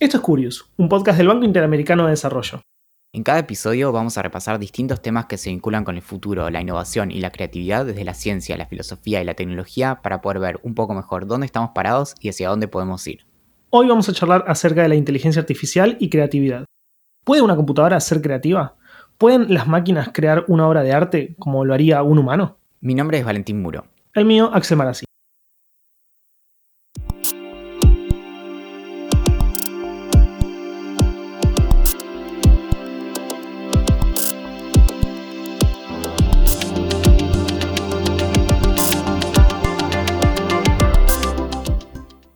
Esto es Curious, un podcast del Banco Interamericano de Desarrollo. En cada episodio vamos a repasar distintos temas que se vinculan con el futuro, la innovación y la creatividad desde la ciencia, la filosofía y la tecnología para poder ver un poco mejor dónde estamos parados y hacia dónde podemos ir. Hoy vamos a charlar acerca de la inteligencia artificial y creatividad. ¿Puede una computadora ser creativa? ¿Pueden las máquinas crear una obra de arte como lo haría un humano? Mi nombre es Valentín Muro. El mío, Axel Marazzi.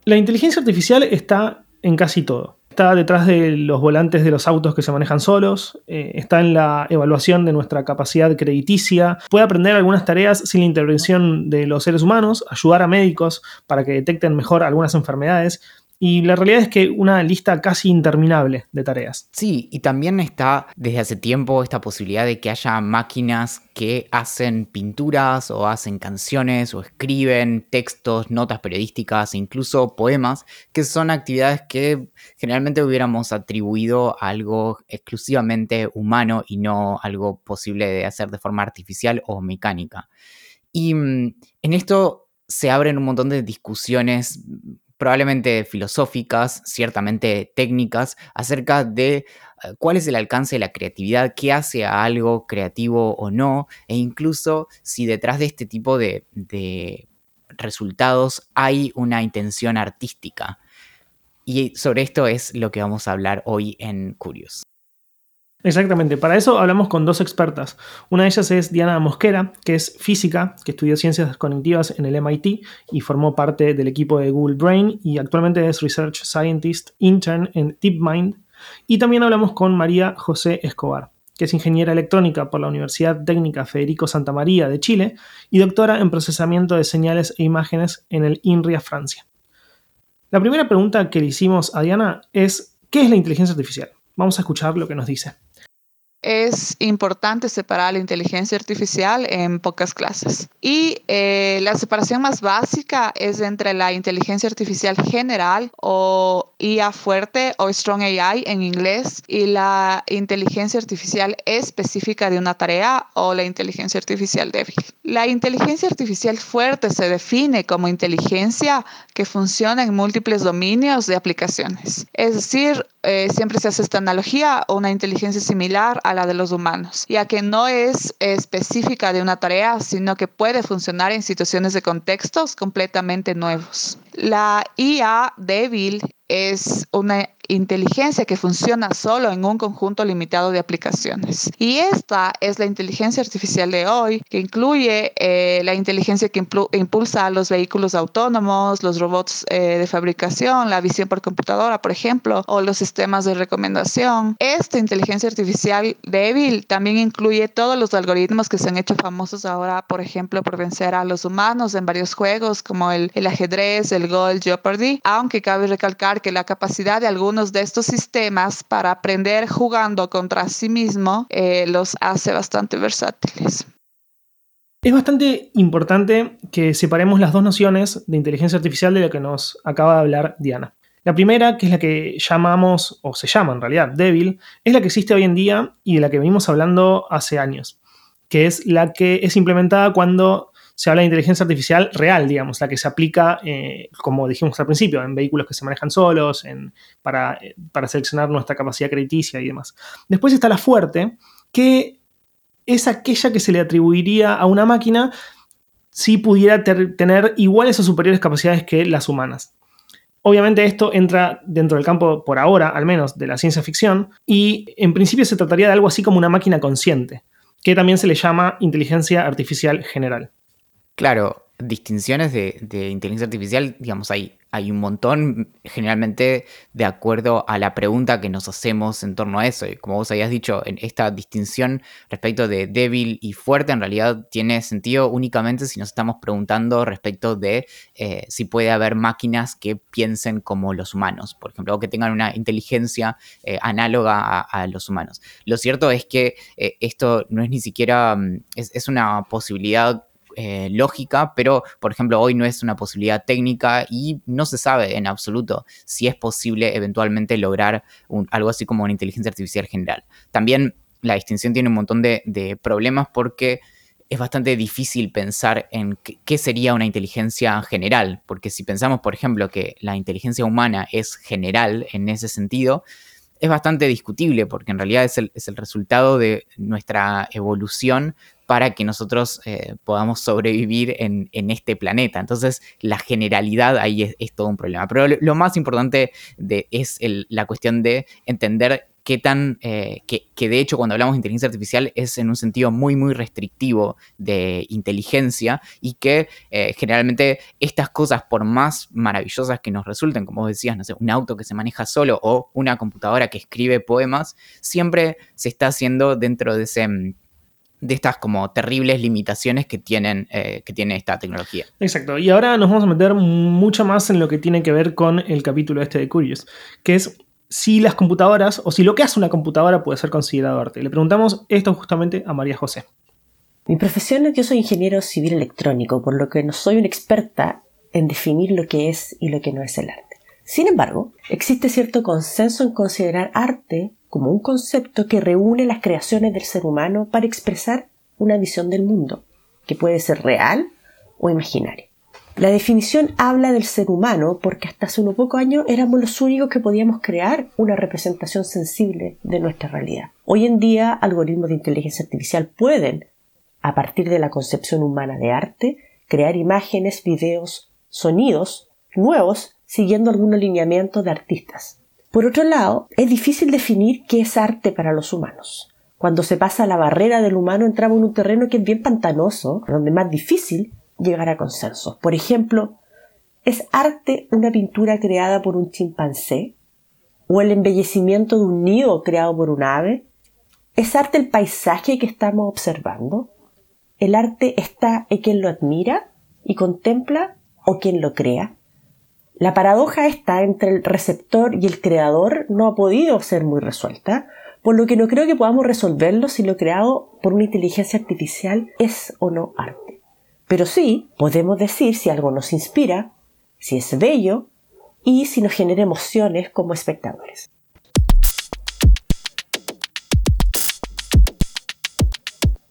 La inteligencia artificial está en casi todo. Está detrás de los volantes de los autos que se manejan solos, eh, está en la evaluación de nuestra capacidad crediticia, puede aprender algunas tareas sin la intervención de los seres humanos, ayudar a médicos para que detecten mejor algunas enfermedades, y la realidad es que una lista casi interminable de tareas. Sí, y también está desde hace tiempo esta posibilidad de que haya máquinas que hacen pinturas o hacen canciones o escriben textos, notas periodísticas, incluso poemas, que son actividades que generalmente hubiéramos atribuido a algo exclusivamente humano y no algo posible de hacer de forma artificial o mecánica. Y mm, en esto se abren un montón de discusiones probablemente filosóficas, ciertamente técnicas, acerca de eh, cuál es el alcance de la creatividad, qué hace a algo creativo o no, e incluso si detrás de este tipo de, de resultados hay una intención artística. Y sobre esto es lo que vamos a hablar hoy en Curious. Exactamente, para eso hablamos con dos expertas. Una de ellas es Diana Mosquera, que es física, que estudió ciencias cognitivas en el MIT y formó parte del equipo de Google Brain y actualmente es Research Scientist Intern en DeepMind. Y también hablamos con María José Escobar, que es ingeniera electrónica por la Universidad Técnica Federico Santa María de Chile y doctora en procesamiento de señales e imágenes en el INRIA Francia. La primera pregunta que le hicimos a Diana es, ¿qué es la inteligencia artificial? Vamos a escuchar lo que nos dice es importante separar la inteligencia artificial en pocas clases. Y eh, la separación más básica es entre la inteligencia artificial general o IA fuerte o Strong AI en inglés y la inteligencia artificial específica de una tarea o la inteligencia artificial débil. La inteligencia artificial fuerte se define como inteligencia que funciona en múltiples dominios de aplicaciones. Es decir, eh, siempre se hace esta analogía una inteligencia similar a la de los humanos, ya que no es específica de una tarea, sino que puede funcionar en situaciones de contextos completamente nuevos. La IA débil es una inteligencia que funciona solo en un conjunto limitado de aplicaciones. Y esta es la inteligencia artificial de hoy, que incluye eh, la inteligencia que impulsa los vehículos autónomos, los robots eh, de fabricación, la visión por computadora, por ejemplo, o los sistemas de recomendación. Esta inteligencia artificial débil también incluye todos los algoritmos que se han hecho famosos ahora, por ejemplo, por vencer a los humanos en varios juegos como el, el ajedrez, el Go, el Jeopardy, aunque cabe recalcar que la capacidad de algunos de estos sistemas para aprender jugando contra sí mismo eh, los hace bastante versátiles. Es bastante importante que separemos las dos nociones de inteligencia artificial de la que nos acaba de hablar Diana. La primera, que es la que llamamos, o se llama en realidad, débil, es la que existe hoy en día y de la que venimos hablando hace años, que es la que es implementada cuando se habla de inteligencia artificial real, digamos, la que se aplica, eh, como dijimos al principio, en vehículos que se manejan solos, eh, para, seleccionar nuestra capacidad crediticia y demás. Después está la fuerte, que es aquella que se le atribuiría a una máquina si pudiera tener iguales o superiores capacidades que las humanas. Obviamente esto entra dentro del campo, por ahora al menos, de la ciencia ficción y en principio se trataría de algo así como una máquina consciente, que también se le llama inteligencia artificial general. Claro, distinciones de, inteligencia artificial, digamos, hay, un montón, generalmente de acuerdo a la pregunta que nos hacemos en torno a eso. Y como vos habías dicho, esta distinción respecto de débil y fuerte, en realidad tiene sentido únicamente si nos estamos preguntando respecto de eh, si puede haber máquinas que piensen como los humanos, por ejemplo, o que tengan una inteligencia eh, análoga a, los humanos. Lo cierto es que eh, esto no es ni siquiera, mm, es una posibilidad eh, lógica, pero por ejemplo hoy no es una posibilidad técnica y no se sabe en absoluto si es posible eventualmente lograr algo así como una inteligencia artificial general. También la distinción tiene un montón de, de problemas porque es bastante difícil pensar en qué sería una inteligencia general, porque si pensamos, por ejemplo, que la inteligencia humana es general en ese sentido, es bastante discutible, porque en realidad es el, resultado de nuestra evolución para que nosotros eh, podamos sobrevivir en, este planeta. Entonces, la generalidad ahí es, todo un problema. Pero lo, más importante es la cuestión de entender qué tan, eh, que, de hecho cuando hablamos de inteligencia artificial es en un sentido muy, muy restrictivo de inteligencia y que eh, generalmente estas cosas, por más maravillosas que nos resulten, como vos decías, no sé, un auto que se maneja solo o una computadora que escribe poemas, siempre se está haciendo dentro de ese mm, de estas como terribles limitaciones que, tienen, eh, que tiene esta tecnología. Exacto, y ahora nos vamos a meter mucho más en lo que tiene que ver con el capítulo este de Curious, que es si las computadoras o si lo que hace una computadora puede ser considerado arte. Le preguntamos esto justamente a María José. Mi profesión es que yo soy ingeniero civil electrónico, por lo que no soy una experta en definir lo que es y lo que no es el arte. Sin embargo, existe cierto consenso en considerar arte como un concepto que reúne las creaciones del ser humano para expresar una visión del mundo, que puede ser real o imaginaria. La definición habla del ser humano porque hasta hace unos pocos años éramos los únicos que podíamos crear una representación sensible de nuestra realidad. Hoy en día algoritmos de inteligencia artificial pueden, a partir de la concepción humana de arte, crear imágenes, videos, sonidos nuevos siguiendo algunos lineamientos de artistas. Por otro lado, es difícil definir qué es arte para los humanos. Cuando se pasa la barrera del humano entramos en un terreno que es bien pantanoso, donde es más difícil llegar a consensos. Por ejemplo, ¿es arte una pintura creada por un chimpancé? ¿O el embellecimiento de un nido creado por un ave? ¿Es arte el paisaje que estamos observando? ¿El arte está en quien lo admira y contempla o quien lo crea? La paradoja está entre el receptor y el creador no ha podido ser muy resuelta, por lo que no creo que podamos resolverlo si lo creado por una inteligencia artificial es o no arte. Pero sí podemos decir si algo nos inspira, si es bello y si nos genera emociones como espectadores.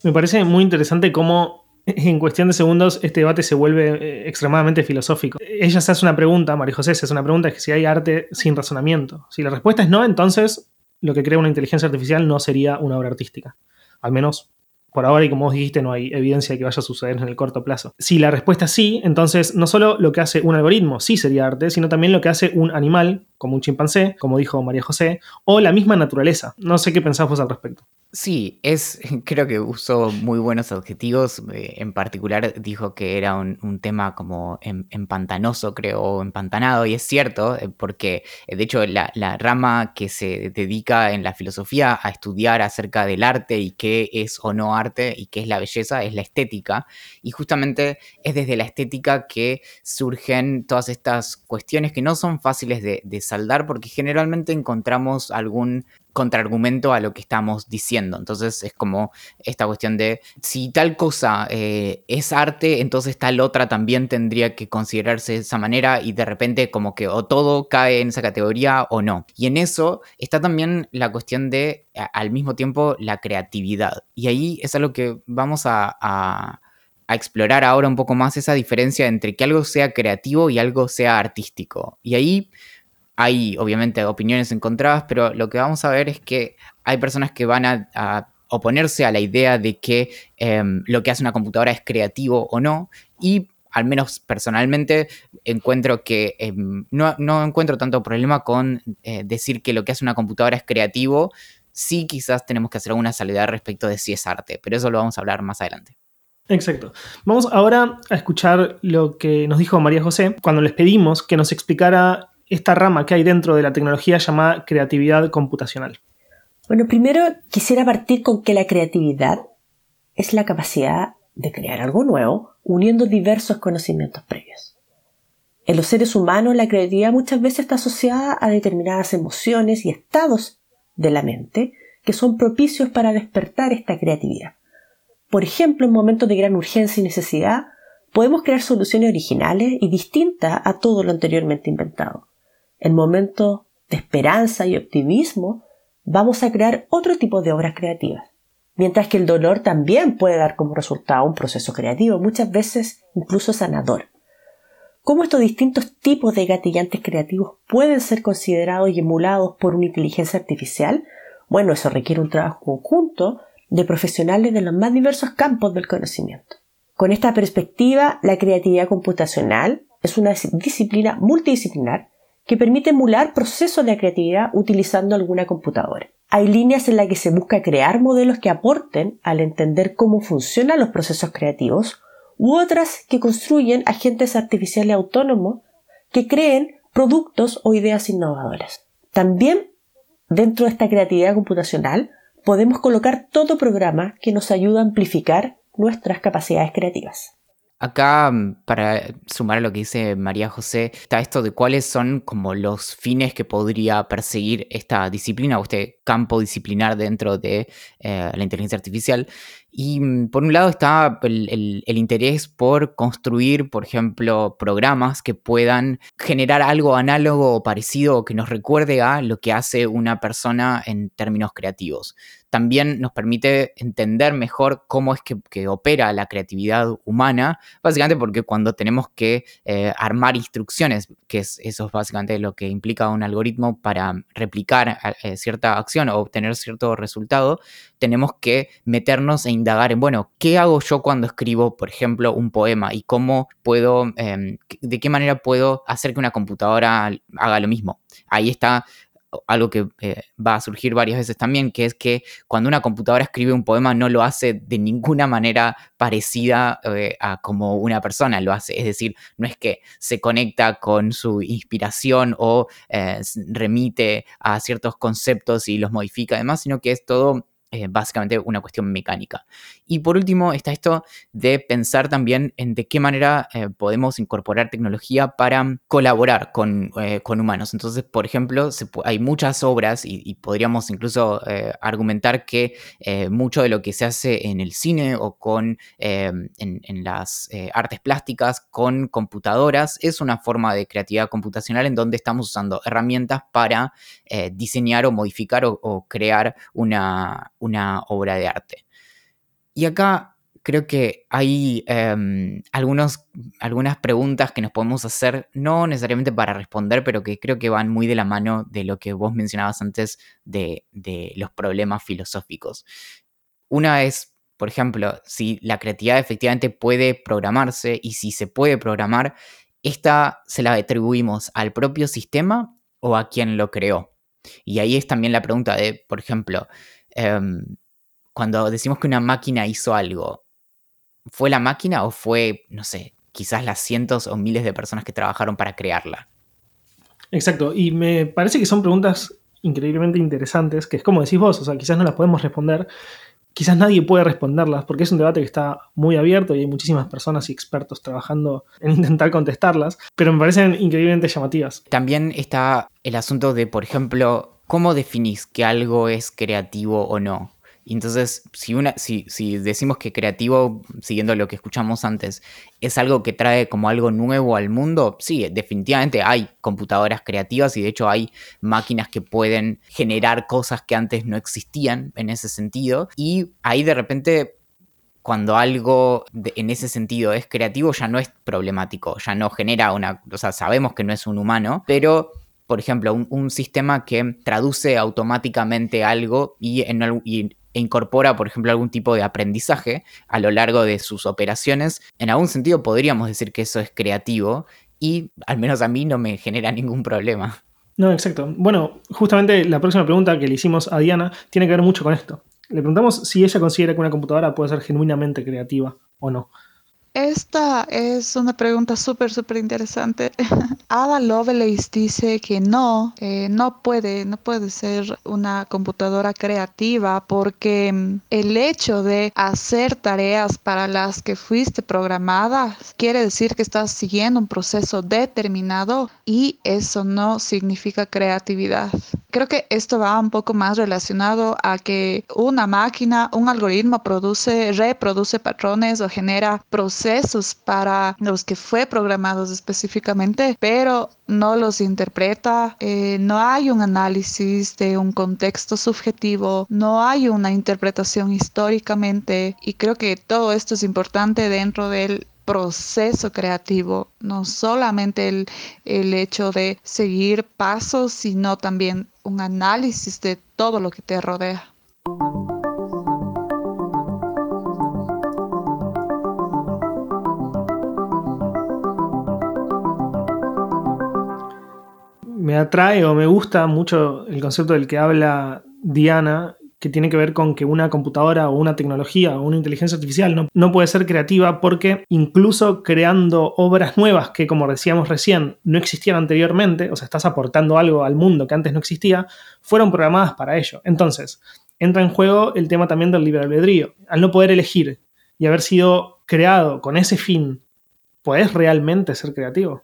Me parece muy interesante cómo en cuestión de segundos este debate se vuelve eh, extremadamente filosófico. Ella se hace una pregunta, María José se hace una pregunta, es que si hay arte sin razonamiento. Si la respuesta es no, entonces lo que crea una inteligencia artificial no sería una obra artística. Al menos por ahora, y como vos dijiste, no hay evidencia de que vaya a suceder en el corto plazo. Si la respuesta es sí, entonces no solo lo que hace un algoritmo sí sería arte, sino también lo que hace un animal, como un chimpancé, como dijo María José, o la misma naturaleza. No sé qué pensás al respecto. Sí, es, creo que usó muy buenos adjetivos. Eh, en particular dijo que era un, tema como empantanoso, creo, o empantanado, y es cierto, eh, porque eh, de hecho la, rama que se dedica en la filosofía a estudiar acerca del arte y qué es o no arte y qué es la belleza es la estética. Y justamente es desde la estética que surgen todas estas cuestiones que no son fáciles de saldar porque generalmente encontramos algún contraargumento a lo que estamos diciendo. Entonces es como esta cuestión de si tal cosa eh, es arte, entonces tal otra también tendría que considerarse de esa manera y de repente como que o todo cae en esa categoría o no. Y en eso está también la cuestión de al mismo tiempo la creatividad. Y ahí es algo que vamos a, a explorar ahora un poco más esa diferencia entre que algo sea creativo y algo sea artístico. Y ahí hay obviamente opiniones encontradas, pero lo que vamos a ver es que hay personas que van a, oponerse a la idea de que em, lo que hace una computadora es creativo o no, y al menos personalmente encuentro que em, no, encuentro tanto problema con eh, decir que lo que hace una computadora es creativo, sí quizás tenemos que hacer alguna salida respecto de si es arte, pero eso lo vamos a hablar más adelante. Exacto. Vamos ahora a escuchar lo que nos dijo María José cuando les pedimos que nos explicara esta rama que hay dentro de la tecnología llamada creatividad computacional? Bueno, primero quisiera partir con que la creatividad es la capacidad de crear algo nuevo uniendo diversos conocimientos previos. En los seres humanos la creatividad muchas veces está asociada a determinadas emociones y estados de la mente que son propicios para despertar esta creatividad. Por ejemplo, en momentos de gran urgencia y necesidad, podemos crear soluciones originales y distintas a todo lo anteriormente inventado. En momentos de esperanza y optimismo, vamos a crear otro tipo de obras creativas. Mientras que el dolor también puede dar como resultado un proceso creativo, muchas veces incluso sanador. ¿Cómo estos distintos tipos de gatillantes creativos pueden ser considerados y emulados por una inteligencia artificial? Bueno, eso requiere un trabajo conjunto de profesionales de los más diversos campos del conocimiento. Con esta perspectiva, la creatividad computacional es una disciplina multidisciplinar que permite emular procesos de creatividad utilizando alguna computadora. Hay líneas en las que se busca crear modelos que aporten al entender cómo funcionan los procesos creativos, u otras que construyen agentes artificiales autónomos que creen productos o ideas innovadoras. También Dentro de esta creatividad computacional podemos colocar todo programa que nos ayuda a amplificar nuestras capacidades creativas. Acá, mm, para sumar a lo que dice María José, está esto de cuáles son como los fines que podría perseguir esta disciplina o este campo disciplinar dentro de eh, la inteligencia artificial. Y mm, por un lado está el, interés por construir, por ejemplo, programas que puedan generar algo análogo o parecido o que nos recuerde a lo que hace una persona en términos creativos. También nos permite entender mejor cómo es que, opera la creatividad humana, básicamente porque cuando tenemos que eh, armar instrucciones, que es, eso es básicamente lo que implica un algoritmo para replicar eh, cierta acción o obtener cierto resultado, tenemos que meternos e indagar en, bueno, ¿qué hago yo cuando escribo, por ejemplo, un poema? ¿Y cómo puedo, em, de qué manera puedo hacer que una computadora haga lo mismo? Ahí está algo que eh, va a surgir varias veces también, que es que cuando una computadora escribe un poema no lo hace de ninguna manera parecida eh, a como una persona lo hace. Es decir, no es que se conecta con su inspiración o eh, remite a ciertos conceptos y los modifica además, sino que es todo eh, básicamente una cuestión mecánica. Y por último está esto de pensar también en de qué manera eh, podemos incorporar tecnología para colaborar con, eh, humanos. Entonces, por ejemplo, hay muchas obras y, podríamos incluso argumentar que mucho de lo que se hace en el cine o con, en, las artes plásticas con computadoras es una forma de creatividad computacional en donde estamos usando herramientas para diseñar o modificar o crear una una obra de arte. Y acá creo que hay em, algunos, algunas preguntas que nos podemos hacer, no necesariamente para responder, pero que creo que van muy de la mano de lo que vos mencionabas antes de, los problemas filosóficos. Una es, por ejemplo, si la creatividad efectivamente puede programarse y si se puede programar, ¿esta se la atribuimos al propio sistema o a quien lo creó? Y ahí es también la pregunta de, por ejemplo, Em, cuando decimos que una máquina hizo algo, ¿fue la máquina o fue, no sé, quizás las cientos o miles de personas que trabajaron para crearla? Exacto, y me parece que son preguntas increíblemente interesantes, que es como decís vos, o sea, quizás no las podemos responder, quizás nadie puede responderlas, porque es un debate que está muy abierto y hay muchísimas personas y expertos trabajando en intentar contestarlas, pero me parecen increíblemente llamativas. También está el asunto de, por ejemplo, ¿cómo definís que algo es creativo o no? Entonces, si, decimos que creativo, siguiendo lo que escuchamos antes, es algo que trae como algo nuevo al mundo, sí, definitivamente hay computadoras creativas y de hecho hay máquinas que pueden generar cosas que antes no existían en ese sentido. Y ahí de repente cuando algo en ese sentido es creativo ya no es problemático, ya no genera una, o sea, sabemos que no es un humano, pero por ejemplo, un, sistema que traduce automáticamente algo y, e incorpora, por ejemplo, algún tipo de aprendizaje a lo largo de sus operaciones, en algún sentido podríamos decir que eso es creativo y al menos a mí no me genera ningún problema. No, exacto. Bueno, justamente la próxima pregunta que le hicimos a Diana tiene que ver mucho con esto. Le preguntamos si ella considera que una computadora puede ser genuinamente creativa o no. Esta es una pregunta súper, súper interesante. Ada Lovelace dice que no, eh, no puede, no puede ser una computadora creativa porque mm, el hecho de hacer tareas para las que fuiste programada quiere decir que estás siguiendo un proceso determinado y eso no significa creatividad. Creo que esto va un poco más relacionado a que una máquina, un algoritmo produce, reproduce patrones o genera procesos para los que fue programados específicamente, pero no los interpreta, eh, no hay un análisis de un contexto subjetivo, no hay una interpretación históricamente y creo que todo esto es importante dentro del proceso creativo, no solamente el, el hecho de seguir pasos, sino también un análisis de todo lo que te rodea. Me atrae o me gusta mucho el concepto del que habla Diana que tiene que ver con que una computadora o una tecnología o una inteligencia artificial no, puede ser creativa porque incluso creando obras nuevas que, como decíamos recién, no existían anteriormente, o sea, estás aportando algo al mundo que antes no existía, fueron programadas para ello. Entonces, entra en juego el tema también del libre albedrío. Al no poder elegir y haber sido creado con ese fin, ¿puedes realmente ser creativo?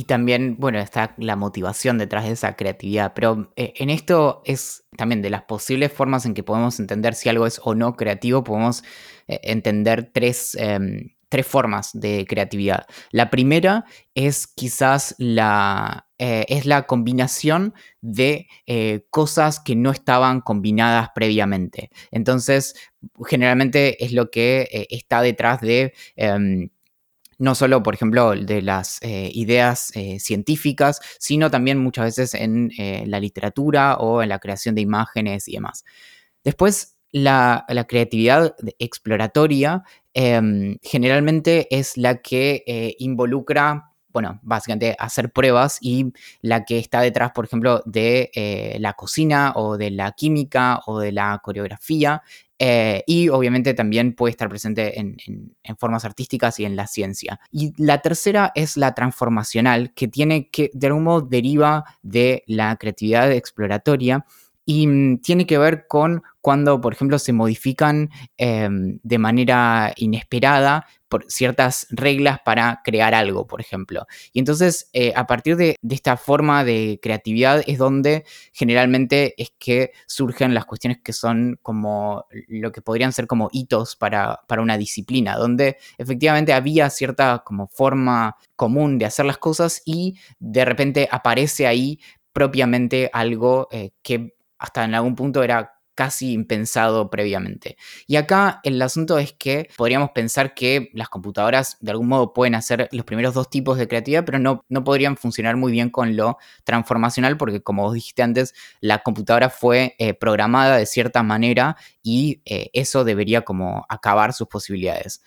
Y también, bueno, está la motivación detrás de esa creatividad. Pero eh, en esto es también de las posibles formas en que podemos entender si algo es o no creativo, podemos eh, entender tres, em, tres, formas de creatividad. La primera es quizás la, eh, es la combinación de cosas que no estaban combinadas previamente. Entonces, generalmente es lo que está detrás de em, no solo, por ejemplo, de las eh, ideas eh, científicas, sino también muchas veces en eh, la literatura o en la creación de imágenes y demás. Después, la, creatividad exploratoria em, generalmente es la que involucra bueno, básicamente hacer pruebas y la que está detrás, por ejemplo, de la cocina o de la química o de la coreografía eh, y obviamente también puede estar presente en, formas artísticas y en la ciencia. Y la tercera es la transformacional, que tiene que, de algún modo, deriva de la creatividad exploratoria y mm, tiene que ver con cuando, por ejemplo, se modifican em, de manera inesperada por ciertas reglas para crear algo, por ejemplo. Y entonces, eh, a partir de, esta forma de creatividad es donde generalmente es que surgen las cuestiones que son como lo que podrían ser como hitos para, una disciplina, donde efectivamente había cierta como forma común de hacer las cosas y de repente aparece ahí propiamente algo eh, que hasta en algún punto era casi impensado previamente. Y acá el asunto es que podríamos pensar que las computadoras de algún modo pueden hacer los primeros dos tipos de creatividad, pero no, no podrían funcionar muy bien con lo transformacional porque como vos dijiste antes, la computadora fue eh, programada de cierta manera y eh, eso debería como acabar sus posibilidades.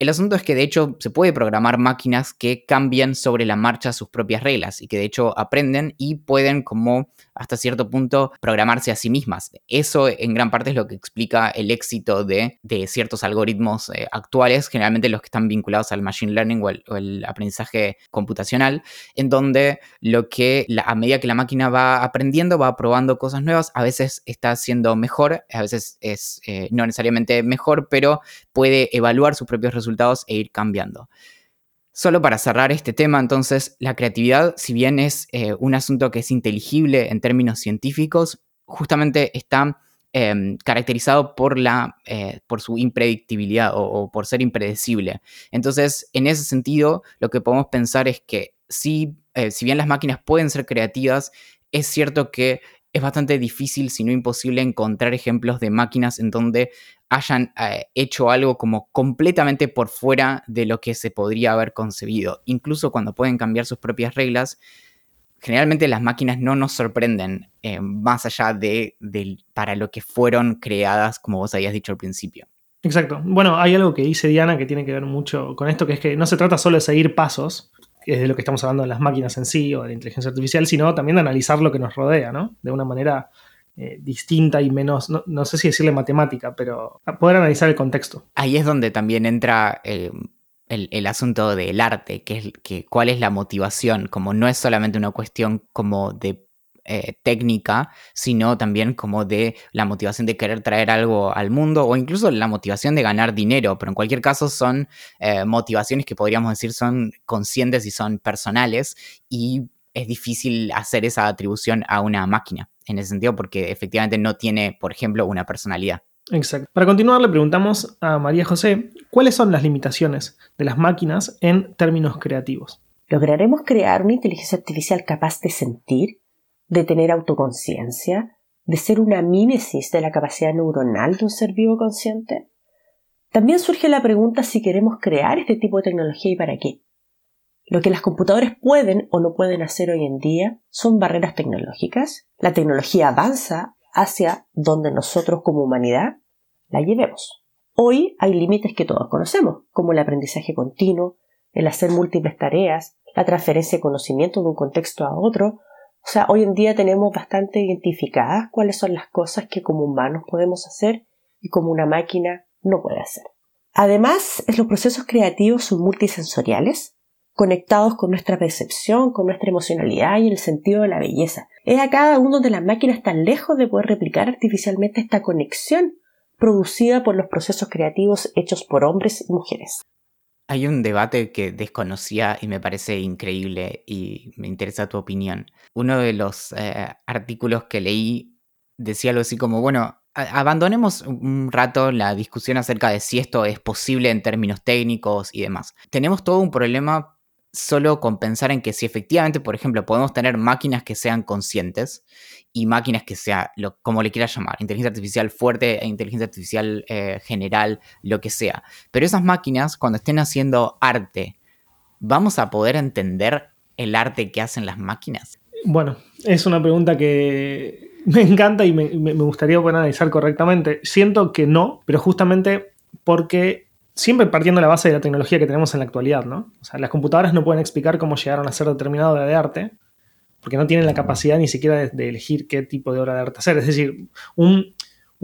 El asunto es que de hecho se puede programar máquinas que cambian sobre la marcha sus propias reglas y que de hecho aprenden y pueden como hasta cierto punto programarse a sí mismas. Eso en gran parte es lo que explica el éxito de, ciertos algoritmos eh, actuales, generalmente los que están vinculados al machine learning o el, aprendizaje computacional, en donde lo que a medida que la máquina va aprendiendo, va probando cosas nuevas, a veces está siendo mejor, a veces es eh, no necesariamente mejor, pero puede evaluar sus propios resultados e ir cambiando. Solo para cerrar este tema, entonces, la creatividad, si bien es eh, un asunto que es inteligible en términos científicos, justamente está em, caracterizado por, la, eh, por su impredictibilidad o, por ser impredecible. Entonces, en ese sentido, lo que podemos pensar es que eh, si bien las máquinas pueden ser creativas, es cierto que es bastante difícil, si no imposible, encontrar ejemplos de máquinas en donde hayan eh, hecho algo como completamente por fuera de lo que se podría haber concebido. Incluso cuando pueden cambiar sus propias reglas, generalmente las máquinas no nos sorprenden eh, más allá de, para lo que fueron creadas, como vos habías dicho al principio. Exacto. Bueno, hay algo que dice Diana que tiene que ver mucho con esto, que es que no se trata solo de seguir pasos, es de lo que estamos hablando de las máquinas en sí o de la inteligencia artificial, sino también de analizar lo que nos rodea, ¿no? De una manera eh, distinta y menos, no, sé si decirle matemática, pero poder analizar el contexto. Ahí es donde también entra eh, el, asunto del arte, que es que cuál es la motivación, como no es solamente una cuestión como de eh, técnica, sino también como de la motivación de querer traer algo al mundo o incluso la motivación de ganar dinero, pero en cualquier caso son eh, motivaciones que podríamos decir son conscientes y son personales y es difícil hacer esa atribución a una máquina en ese sentido porque efectivamente no tiene, por ejemplo, una personalidad. Exacto. Para continuar, le preguntamos a María José cuáles son las limitaciones de las máquinas en términos creativos. ¿Lograremos crear una inteligencia artificial capaz de sentir, de tener autoconciencia, de ser una mímesis de la capacidad neuronal de un ser vivo consciente? También surge la pregunta si queremos crear este tipo de tecnología y para qué. Lo que las computadoras pueden o no pueden hacer hoy en día son barreras tecnológicas. La tecnología avanza hacia donde nosotros como humanidad la llevemos. Hoy hay límites que todos conocemos, como el aprendizaje continuo, el hacer múltiples tareas, la transferencia de conocimiento de un contexto a otro. O sea, hoy en día tenemos bastante identificadas cuáles son las cosas que como humanos podemos hacer y como una máquina no puede hacer. Además, los procesos creativos son multisensoriales, conectados con nuestra percepción, con nuestra emocionalidad y el sentido de la belleza. Es a cada uno de las máquinas tan lejos de poder replicar artificialmente esta conexión producida por los procesos creativos hechos por hombres y mujeres. Hay un debate que desconocía y me parece increíble y me interesa tu opinión. Uno de los eh, artículos que leí decía algo así como, bueno, abandonemos un rato la discusión acerca de si esto es posible en términos técnicos y demás. Tenemos todo un problema solo con pensar en que si efectivamente, por ejemplo, podemos tener máquinas que sean conscientes y máquinas que sea, lo, como le quieras llamar, inteligencia artificial fuerte e inteligencia artificial eh, general, lo que sea. Pero esas máquinas, cuando estén haciendo arte, ¿vamos a poder entender el arte que hacen las máquinas? Bueno, es una pregunta que me encanta y me, me gustaría poder analizar correctamente. Siento que no, pero justamente porque siempre partiendo de la base de la tecnología que tenemos en la actualidad, ¿no? O sea, las computadoras no pueden explicar cómo llegaron a ser determinada obra de arte, porque no tienen la capacidad ni siquiera de, elegir qué tipo de obra de arte hacer. Es decir, un,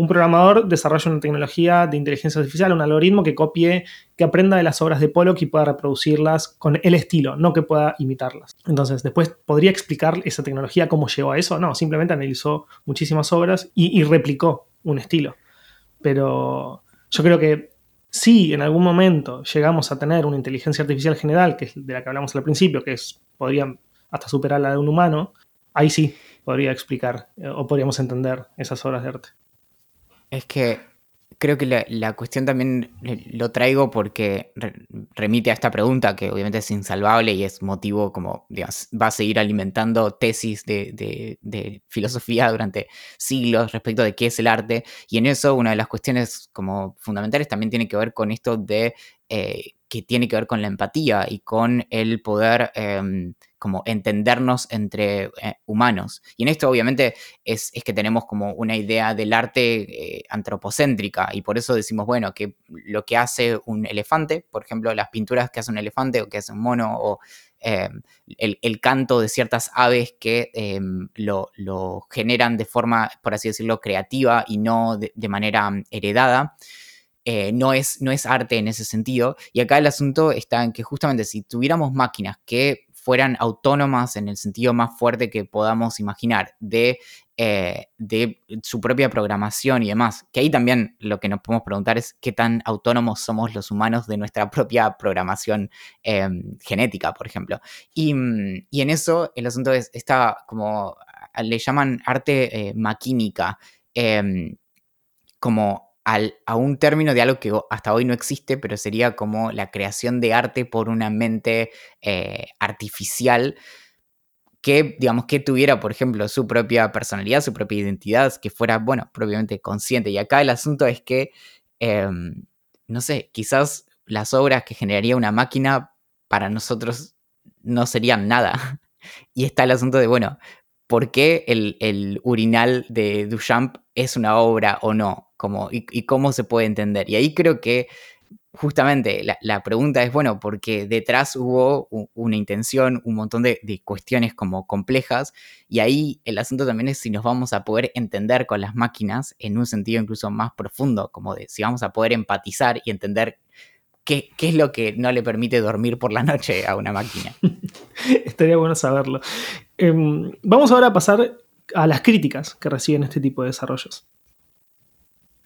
programador desarrolla una tecnología de inteligencia artificial, un algoritmo que copie, que aprenda de las obras de Pollock y pueda reproducirlas con el estilo, no que pueda imitarlas. Entonces, después, ¿podría explicar esa tecnología cómo llegó a eso? No, simplemente analizó muchísimas obras y replicó un estilo. Pero yo creo que si en algún momento llegamos a tener una inteligencia artificial general, que es de la que hablamos al principio, que es, podría hasta superar la de un humano, ahí sí podría explicar eh, o podríamos entender esas obras de arte. Es que creo que la, cuestión también lo traigo porque remite a esta pregunta que obviamente es insalvable y es motivo como, digamos, va a seguir alimentando tesis de, filosofía durante siglos respecto de qué es el arte. Y en eso una de las cuestiones como fundamentales también tiene que ver con esto de eh, que tiene que ver con la empatía y con el poder em, como entendernos entre eh, humanos. Y en esto obviamente es, que tenemos como una idea del arte eh, antropocéntrica y por eso decimos, bueno, que lo que hace un elefante, por ejemplo, las pinturas que hace un elefante o que hace un mono o em, el, canto de ciertas aves que em, lo, generan de forma, por así decirlo, creativa y no de manera heredada. Eh, no, es, no es arte en ese sentido. Y acá el asunto está en que justamente si tuviéramos máquinas que fueran autónomas en el sentido más fuerte que podamos imaginar de, eh, de su propia programación y demás, que ahí también lo que nos podemos preguntar es qué tan autónomos somos los humanos de nuestra propia programación em, genética, por ejemplo. Y, en eso el asunto es, está como, le llaman arte eh, maquínica, em, a un término de algo que hasta hoy no existe, pero sería como la creación de arte por una mente eh, artificial que, digamos, que tuviera, por ejemplo, su propia personalidad, su propia identidad, que fuera, bueno, propiamente consciente. Y acá el asunto es que, em, no sé, quizás las obras que generaría una máquina para nosotros no serían nada. Y está el asunto de, bueno, ¿por qué el urinal de Duchamp es una obra o no? Y, cómo se puede entender. Y ahí creo que justamente la, pregunta es, bueno, porque detrás hubo una intención, un montón de, cuestiones como complejas, y ahí el asunto también es si nos vamos a poder entender con las máquinas en un sentido incluso más profundo, como de si vamos a poder empatizar y entender ¿qué, ¿qué, es lo que no le permite dormir por la noche a una máquina? Estaría bueno saberlo. Eh, vamos ahora a pasar a las críticas que reciben este tipo de desarrollos.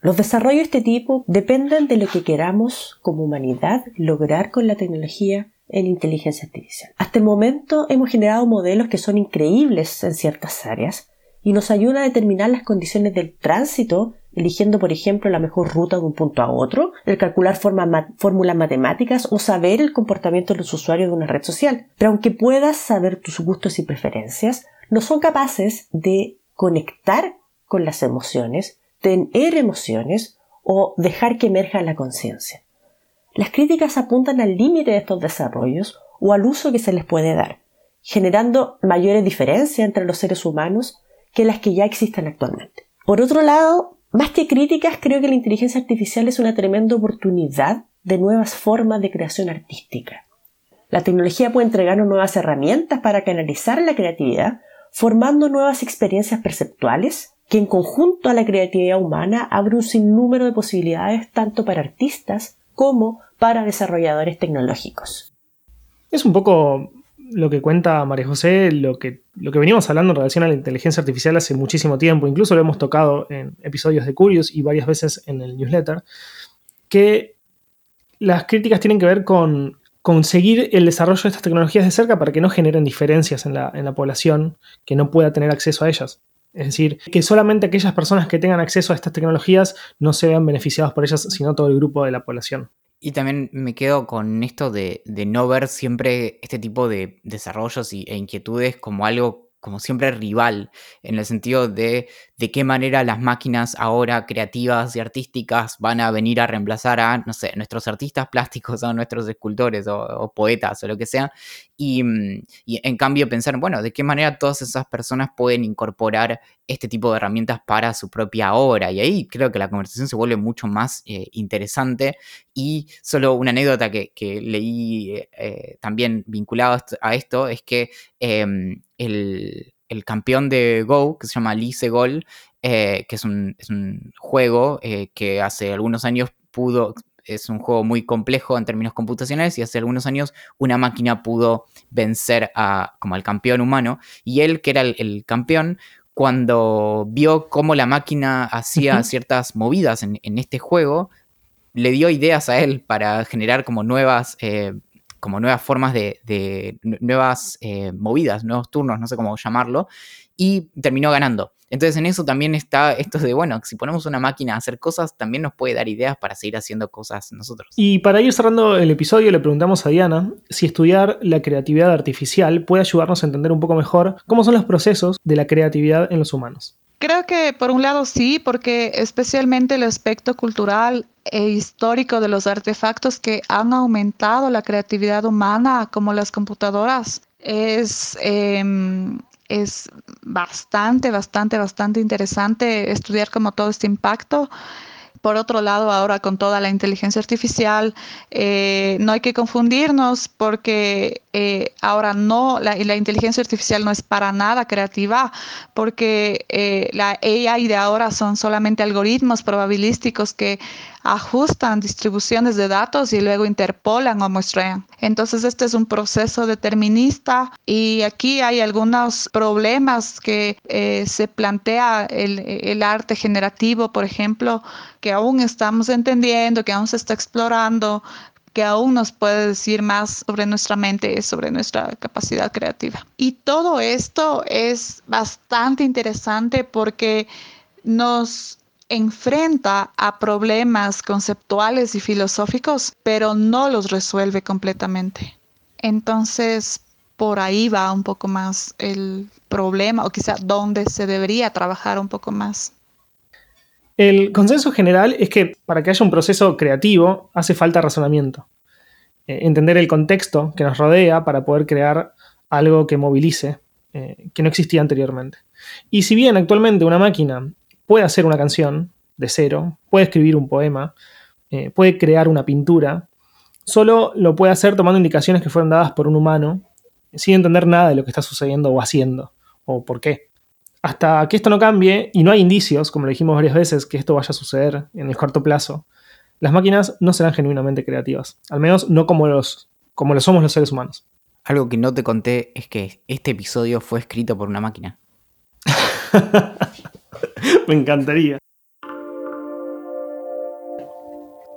Los desarrollos de este tipo dependen de lo que queramos como humanidad lograr con la tecnología en inteligencia artificial. Hasta el momento hemos generado modelos que son increíbles en ciertas áreas y nos ayudan a determinar las condiciones del tránsito, eligiendo por ejemplo la mejor ruta de un punto a otro, el calcular fórmulas matemáticas o saber el comportamiento de los usuarios de una red social. Pero aunque puedas saber tus gustos y preferencias, no son capaces de conectar con las emociones, tener emociones o dejar que emerja la conciencia. Las críticas apuntan al límite de estos desarrollos o al uso que se les puede dar, generando mayores diferencias entre los seres humanos que las que ya existen actualmente. Por otro lado, más que críticas, creo que la inteligencia artificial es una tremenda oportunidad de nuevas formas de creación artística. La tecnología puede entregarnos nuevas herramientas para canalizar la creatividad, formando nuevas experiencias perceptuales que en conjunto a la creatividad humana abre un sinnúmero de posibilidades tanto para artistas como para desarrolladores tecnológicos. Es un poco lo que cuenta María José, lo que, lo que venimos hablando en relación a la inteligencia artificial hace muchísimo tiempo, incluso lo hemos tocado en episodios de Curious y varias veces en el newsletter, que las críticas tienen que ver con conseguir el desarrollo de estas tecnologías de cerca para que no generen diferencias en la, en la población que no pueda tener acceso a ellas. Es decir, que solamente aquellas personas que tengan acceso a estas tecnologías no se vean beneficiados por ellas, sino todo el grupo de la población. Y también me quedo con esto de, de no ver siempre este tipo de desarrollos y, e inquietudes como algo como siempre rival, en el sentido de de qué manera las máquinas ahora creativas y artísticas van a venir a reemplazar a, no sé, nuestros artistas plásticos o nuestros escultores o, poetas o lo que sea. Y, mm, y, en cambio pensar, bueno, de qué manera todas esas personas pueden incorporar este tipo de herramientas para su propia obra. Y ahí creo que la conversación se vuelve mucho más eh, interesante. Y solo una anécdota que, que leí eh, eh también vinculado a esto es que em, el, el campeón de Go, que se llama Lee Segol, que es un, juego que hace algunos años pudo, es un juego muy complejo en términos computacionales y hace algunos años una máquina pudo vencer a, como al campeón humano y él, que era el, campeón, cuando vio cómo la máquina hacía ciertas movidas en, este juego, le dio ideas a él para generar como nuevas eh, como nuevas formas de, nuevas eh, movidas, nuevos turnos, no sé cómo llamarlo, y terminó ganando. Entonces en eso también está esto de, bueno, si ponemos una máquina a hacer cosas, también nos puede dar ideas para seguir haciendo cosas nosotros. Y para ir cerrando el episodio, le preguntamos a Diana si estudiar la creatividad artificial puede ayudarnos a entender un poco mejor cómo son los procesos de la creatividad en los humanos. Creo que por un lado sí, porque especialmente el aspecto cultural e histórico de los artefactos que han aumentado la creatividad humana, como las computadoras, es, em, es bastante, bastante, bastante interesante estudiar como todo este impacto. Por otro lado, ahora con toda la inteligencia artificial, eh, no hay que confundirnos porque eh, ahora no, la, la, inteligencia artificial no es para nada creativa, porque eh, la AI de ahora son solamente algoritmos probabilísticos que ajustan distribuciones de datos y luego interpolan o muestran. Entonces este es un proceso determinista y aquí hay algunos problemas que eh, se plantea el, el arte generativo, por ejemplo, que aún estamos entendiendo, que aún se está explorando, que aún nos puede decir más sobre nuestra mente, sobre nuestra capacidad creativa. Y todo esto es bastante interesante porque nos enfrenta a problemas conceptuales y filosóficos, pero no los resuelve completamente. Entonces, por ahí va un poco más el problema, o quizá donde se debería trabajar un poco más. El consenso general es que para que haya un proceso creativo hace falta razonamiento. Eh, entender el contexto que nos rodea para poder crear algo que movilice, eh, que no existía anteriormente. Y si bien actualmente una máquina puede hacer una canción de cero, puede escribir un poema, eh, puede crear una pintura, solo lo puede hacer tomando indicaciones que fueron dadas por un humano, sin entender nada de lo que está sucediendo o haciendo, o por qué. Hasta que esto no cambie, y no hay indicios, como lo dijimos varias veces, que esto vaya a suceder en el corto plazo, las máquinas no serán genuinamente creativas, al menos no como, los, como lo somos los seres humanos. Algo que no te conté es que este episodio fue escrito por una máquina. Me encantaría.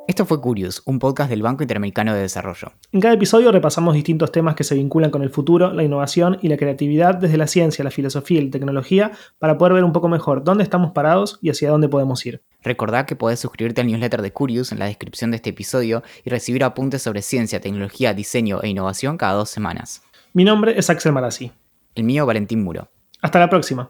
Esto fue Curious, un podcast del Banco Interamericano de Desarrollo. En cada episodio repasamos distintos temas que se vinculan con el futuro, la innovación y la creatividad desde la ciencia, la filosofía y la tecnología para poder ver un poco mejor dónde estamos parados y hacia dónde podemos ir. Recordá que podés suscribirte al newsletter de Curious en la descripción de este episodio y recibir apuntes sobre ciencia, tecnología, diseño e innovación cada dos semanas. Mi nombre es Axel Marazzi. El mío, Valentín Muro. Hasta la próxima.